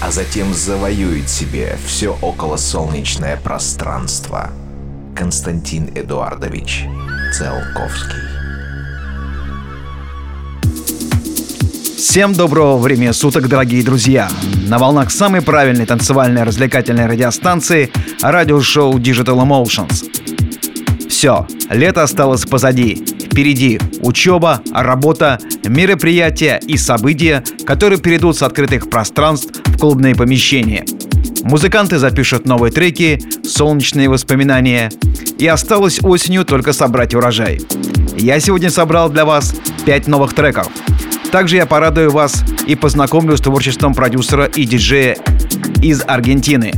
а затем завоюет себе все околосолнечное пространство. Константин Эдуардович Циолковский. Всем доброго времени суток, дорогие друзья! На волнах самой правильной танцевальной развлекательной радиостанции радиошоу Digital Emotions. Все, лето осталось позади. Впереди учеба, работа, мероприятия и события, которые перейдут с открытых пространств в клубные помещения. Музыканты запишут новые треки, солнечные воспоминания. И осталось осенью только собрать урожай. Я сегодня собрал для вас 5 новых треков. Также я порадую вас и познакомлю с творчеством продюсера и диджея из Аргентины.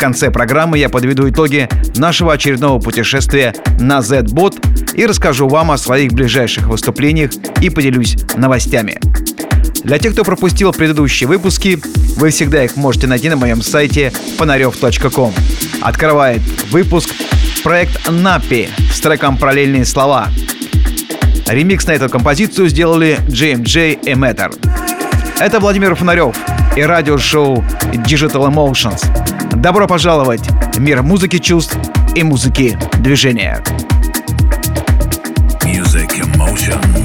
Конце программы я подведу итоги нашего очередного путешествия на Z-Bot и расскажу вам о своих ближайших выступлениях и поделюсь новостями. Для тех, кто пропустил предыдущие выпуски, вы всегда их можете найти на моем сайте фонарев.ком. Открывает выпуск проект Напи с треком «Параллельные слова». Ремикс на эту композицию сделали JMJ и Matter. Это Владимир Фонарев и радиошоу Digital Emotions. Добро пожаловать в мир музыки чувств и музыки движения. Music Emotions.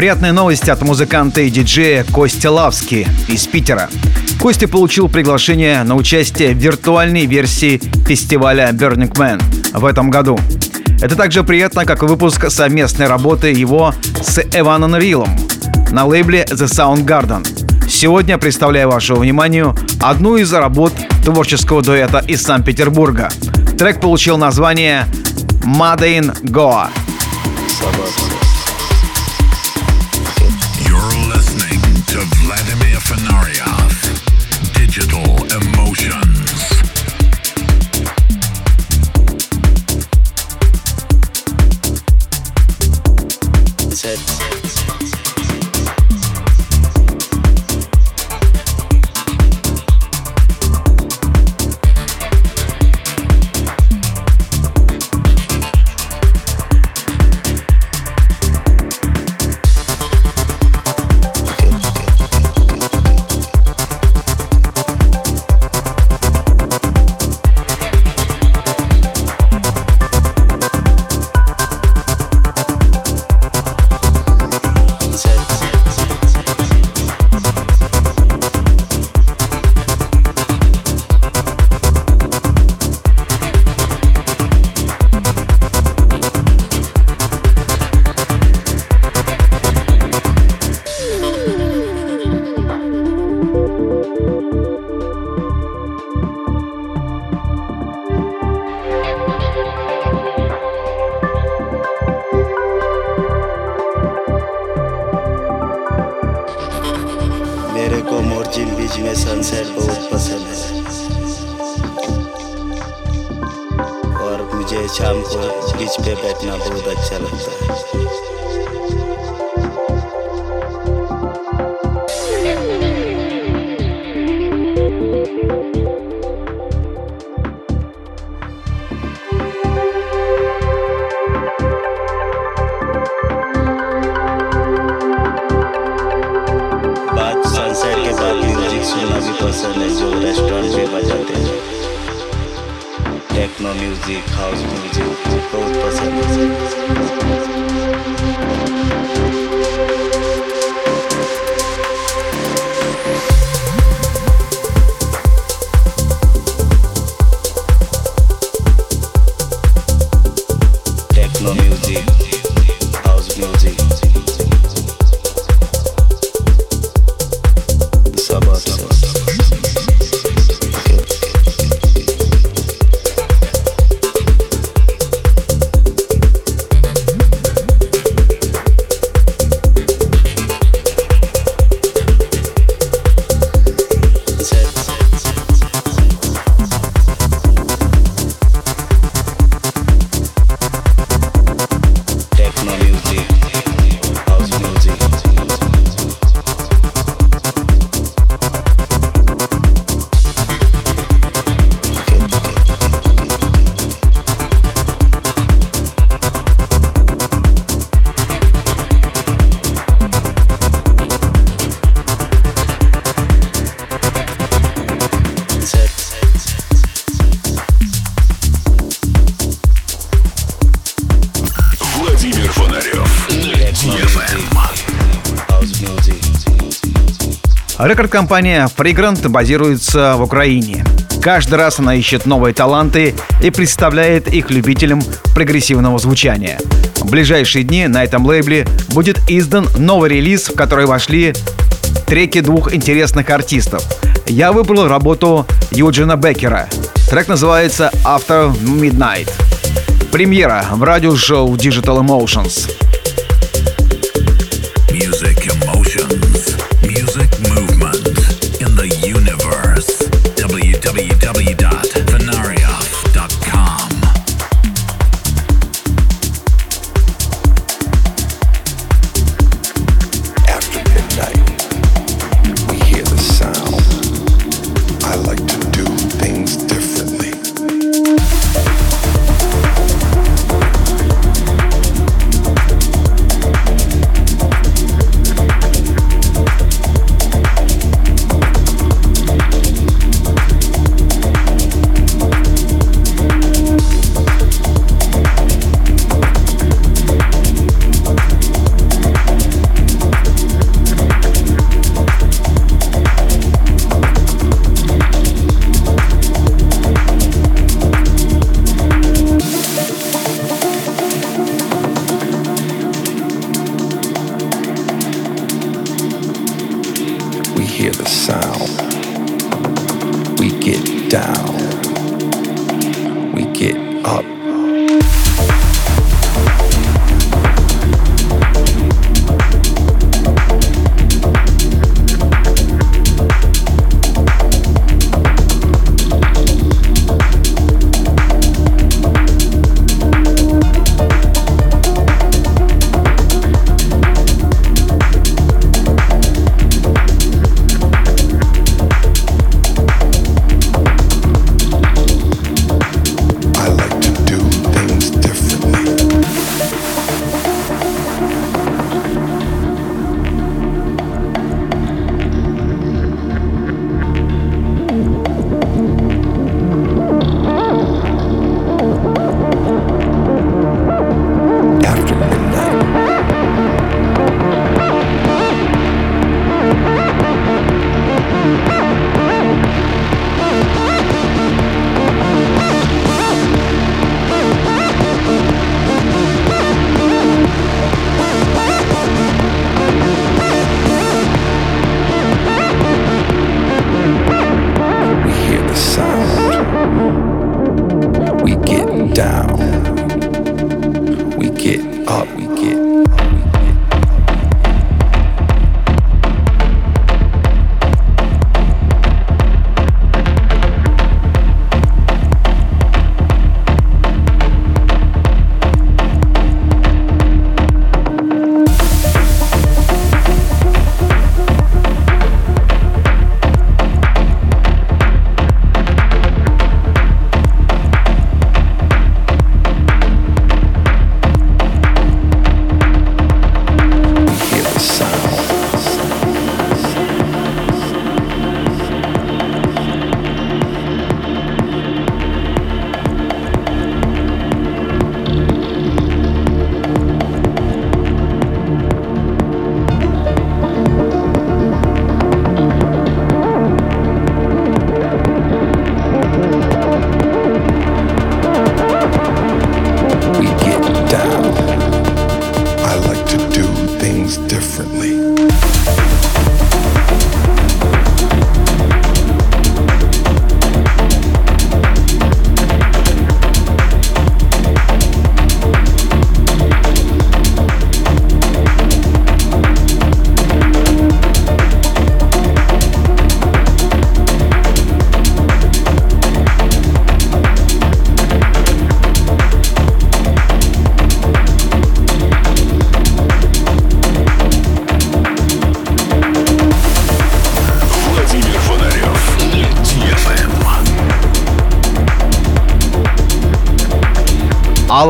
Приятные новости от музыканта и диджея Кости Лавски из Питера. Костя получил приглашение на участие в виртуальной версии фестиваля Burning Man в этом году. Это также приятно, как выпуск совместной работы его с Эваном Рилом на лейбле The Sound Garden. Сегодня представляю вашему вниманию одну из работ творческого дуэта из Санкт-Петербурга. Трек получил название Made in Goa. You're to Vladimir Fenarioff. Digital Emotions. जो restaurant में बजाते हैं। Techno music house music बहुत पसंद है। Рекорд-компания Fragrant базируется в Украине. Каждый раз она ищет новые таланты и представляет их любителям прогрессивного звучания. В ближайшие дни на этом лейбле будет издан новый релиз, в который вошли треки двух интересных артистов. Я выбрал работу Юджина Беккера. Трек называется After Midnight. Премьера в радиошоу Digital Emotions.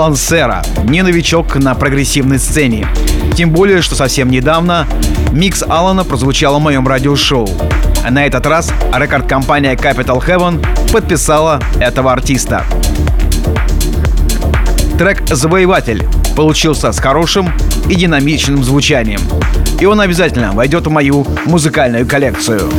Алан Сера, не новичок на прогрессивной сцене. Тем более, что совсем недавно микс Алана прозвучал в моем радиошоу. На этот раз рекорд-компания Capital Heaven подписала этого артиста. Трек «Завоеватель» получился с хорошим и динамичным звучанием. И он обязательно войдет в мою музыкальную коллекцию.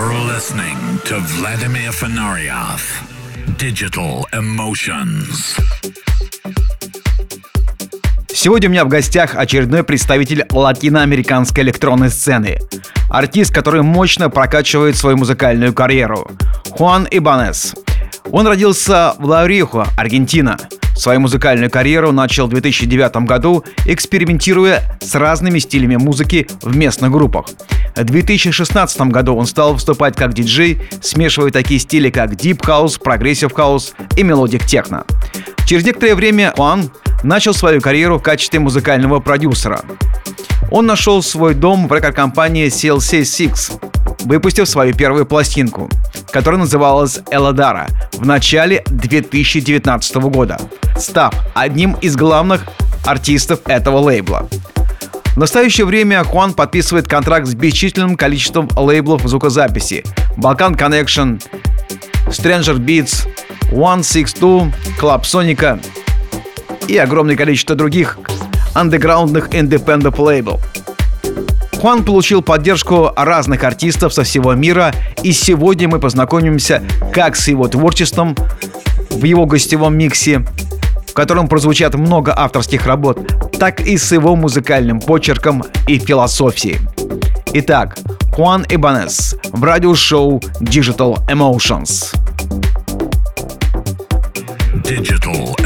You're listening to Vladimir Fanaryov. Digital Emotions. Сегодня у меня в гостях очередной представитель латиноамериканской электронной сцены. Артист, который мощно прокачивает свою музыкальную карьеру. Хуан Ибанес. Он родился в Лаурихо, Аргентина. Свою музыкальную карьеру начал в 2009 году, экспериментируя с разными стилями музыки в местных группах. В 2016 году он стал выступать как диджей, смешивая такие стили, как Deep House, Progressive House и Melodic Techno. Через некоторое время Хуан начал свою карьеру в качестве музыкального продюсера. Он нашел свой дом в рекорд-компании CLC6, выпустив свою первую пластинку, которая называлась «Эладара» в начале 2019 года, став одним из главных артистов этого лейбла. В настоящее время Хуан подписывает контракт с бесчисленным количеством лейблов звукозаписи Balkan Connection, Stranger Beats, One Six Two, Club Sonica и огромное количество других андеграундных independent лейбл. Хуан получил поддержку разных артистов со всего мира, и сегодня мы познакомимся как с его творчеством в его гостевом миксе, в котором прозвучат много авторских работ, так и с его музыкальным почерком и философией. Итак, Хуан Ибанес в радиошоу Digital Emotions. Digital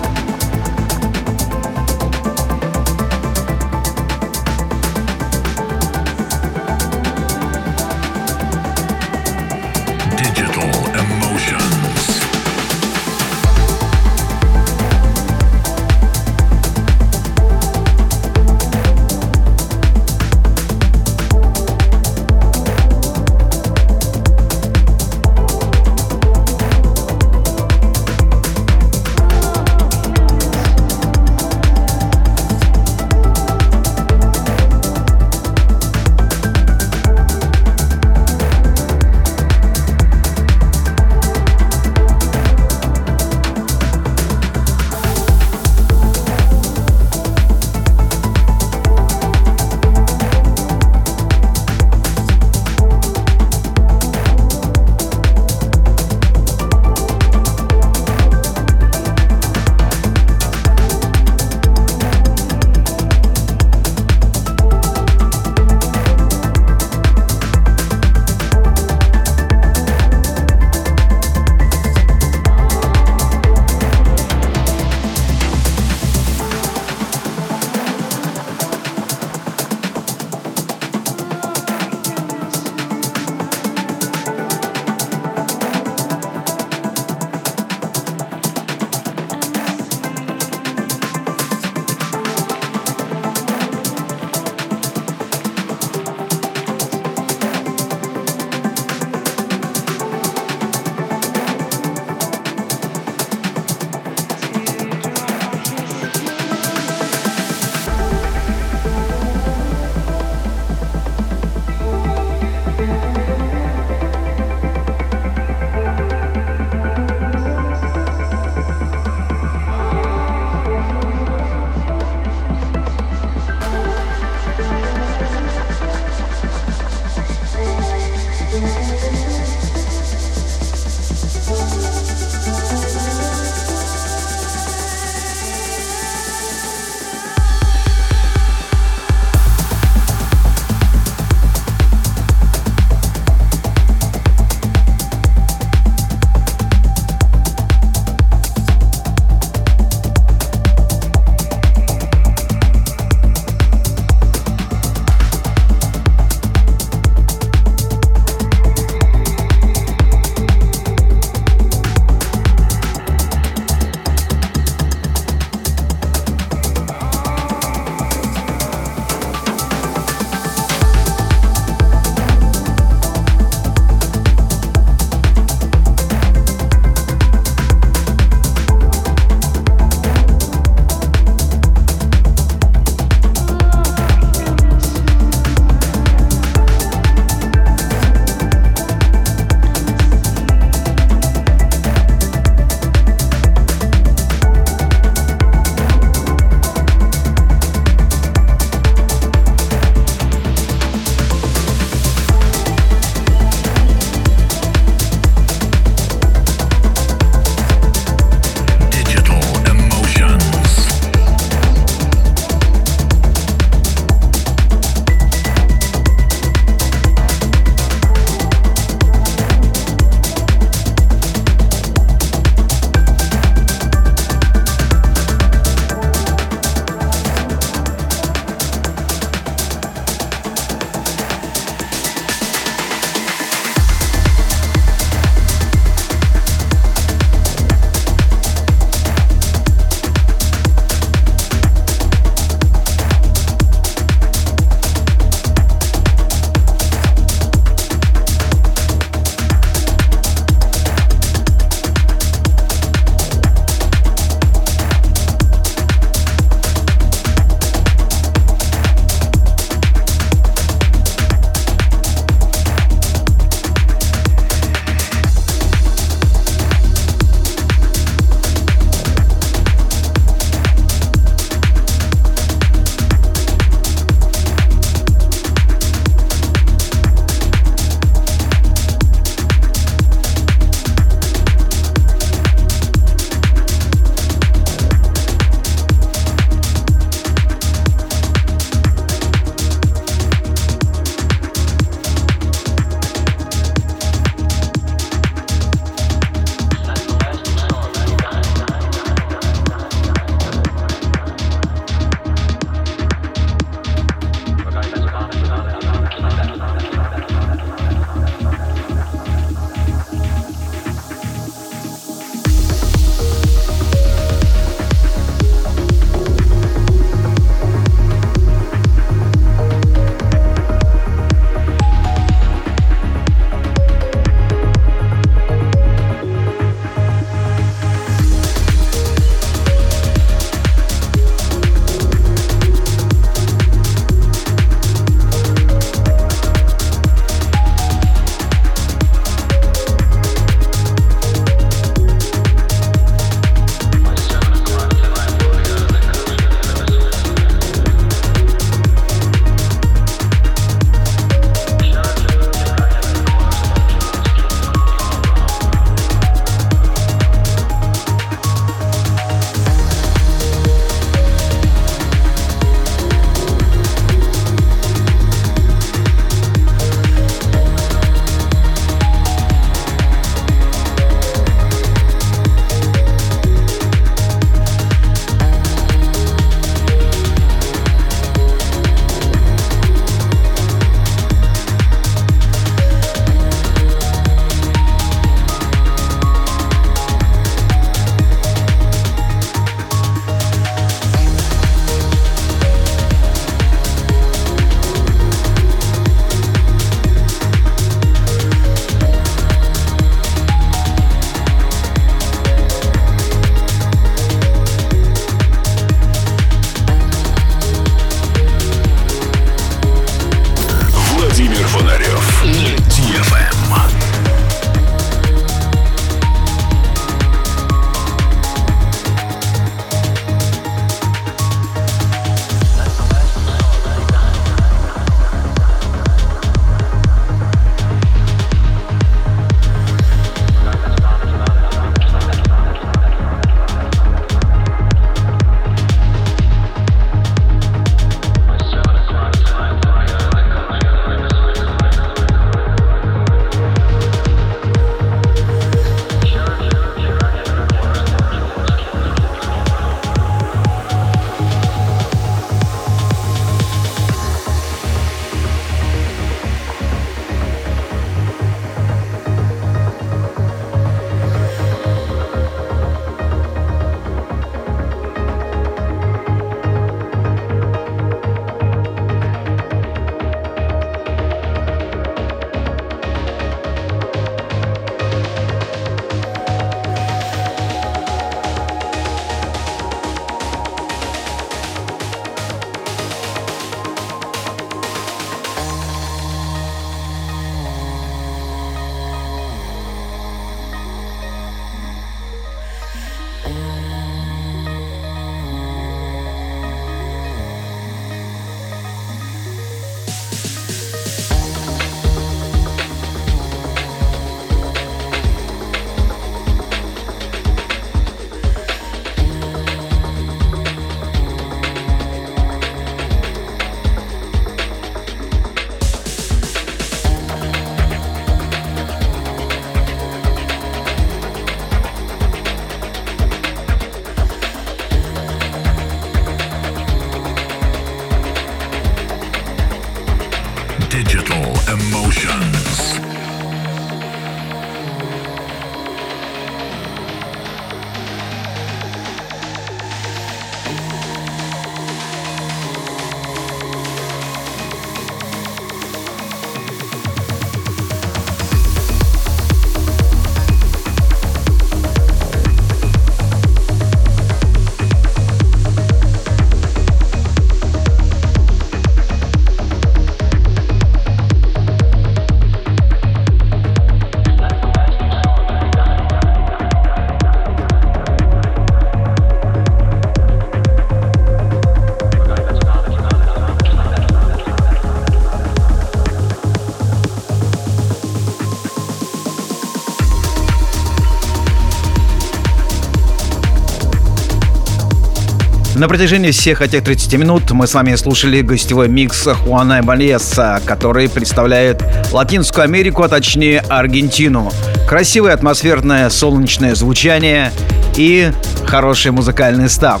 На протяжении всех этих 30 минут мы с вами слушали гостевой микс Хуана Бальеса, который представляет Латинскую Америку, а точнее Аргентину. Красивое атмосферное солнечное звучание и хороший музыкальный став.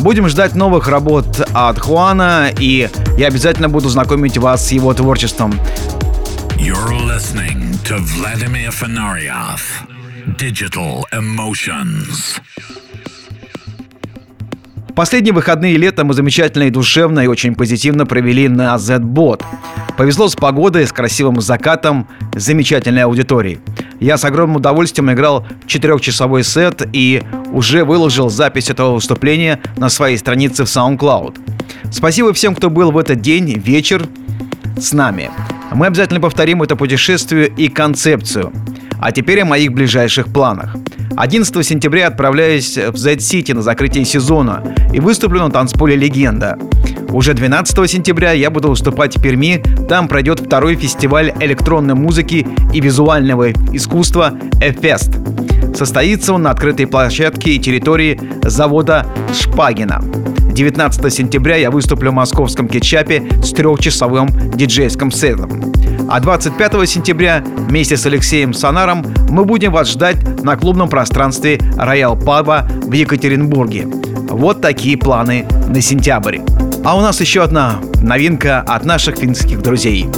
Будем ждать новых работ от Хуана, и я обязательно буду знакомить вас с его творчеством. You're listening to Vladimir Fenarioff. Digital Emotions. Последние выходные лета мы замечательно и душевно и очень позитивно провели на Z-Bot. Повезло с погодой, с красивым закатом, с замечательной аудиторией. Я с огромным удовольствием играл четырехчасовой сет и уже выложил запись этого выступления на своей странице в SoundCloud. Спасибо всем, кто был в этот день, вечер с нами. Мы обязательно повторим это путешествие и концепцию. А теперь о моих ближайших планах. 11 сентября отправляюсь в Z-City на закрытие сезона и выступлю на танцполе «Легенда». Уже 12 сентября я буду выступать в Перми. Там пройдет второй фестиваль электронной музыки и визуального искусства «Эфест». Состоится он на открытой площадке и территории завода Шпагина. 19 сентября я выступлю в московском кетчапе с трехчасовым диджейским сетом. А 25 сентября вместе с Алексеем Сонаром мы будем вас ждать на клубном пространстве Роял Паба в Екатеринбурге. Вот такие планы на сентябрь. А у нас еще одна новинка от наших финских друзей.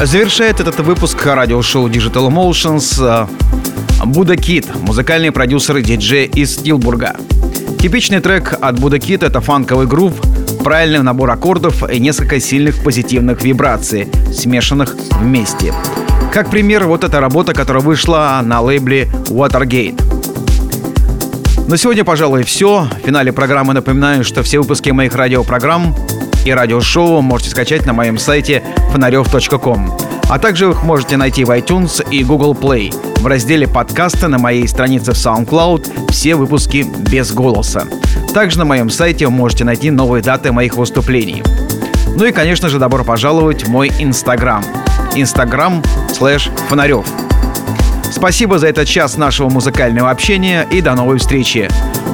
Завершает этот выпуск радиошоу Digital Emotions Буда Кит, музыкальный продюсер и диджей из Стилбурга. Типичный трек от Буда Кит — это фанковый грув, правильный набор аккордов и несколько сильных позитивных вибраций, смешанных вместе. Как пример, вот эта работа, которая вышла на лейбле Watergate. На сегодня, пожалуй, все. В финале программы напоминаю, что все выпуски моих радиопрограмм и радиошоу можете скачать на моем сайте фонарев.ком. А также их можете найти в iTunes и Google Play. В разделе подкасты на моей странице в SoundCloud все выпуски без голоса. Также на моем сайте вы можете найти новые даты моих выступлений. Ну и, конечно же, добро пожаловать в мой Инстаграм. Инстаграм слэш Фонарев. Спасибо за этот час нашего музыкального общения и до новой встречи.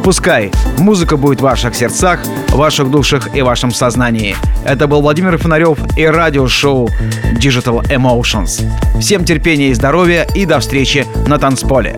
Пускай музыка будет в ваших сердцах, ваших душах и вашем сознании. Это был Владимир Фонарев и радиошоу Digital Emotions. Всем терпения и здоровья и до встречи на танцполе.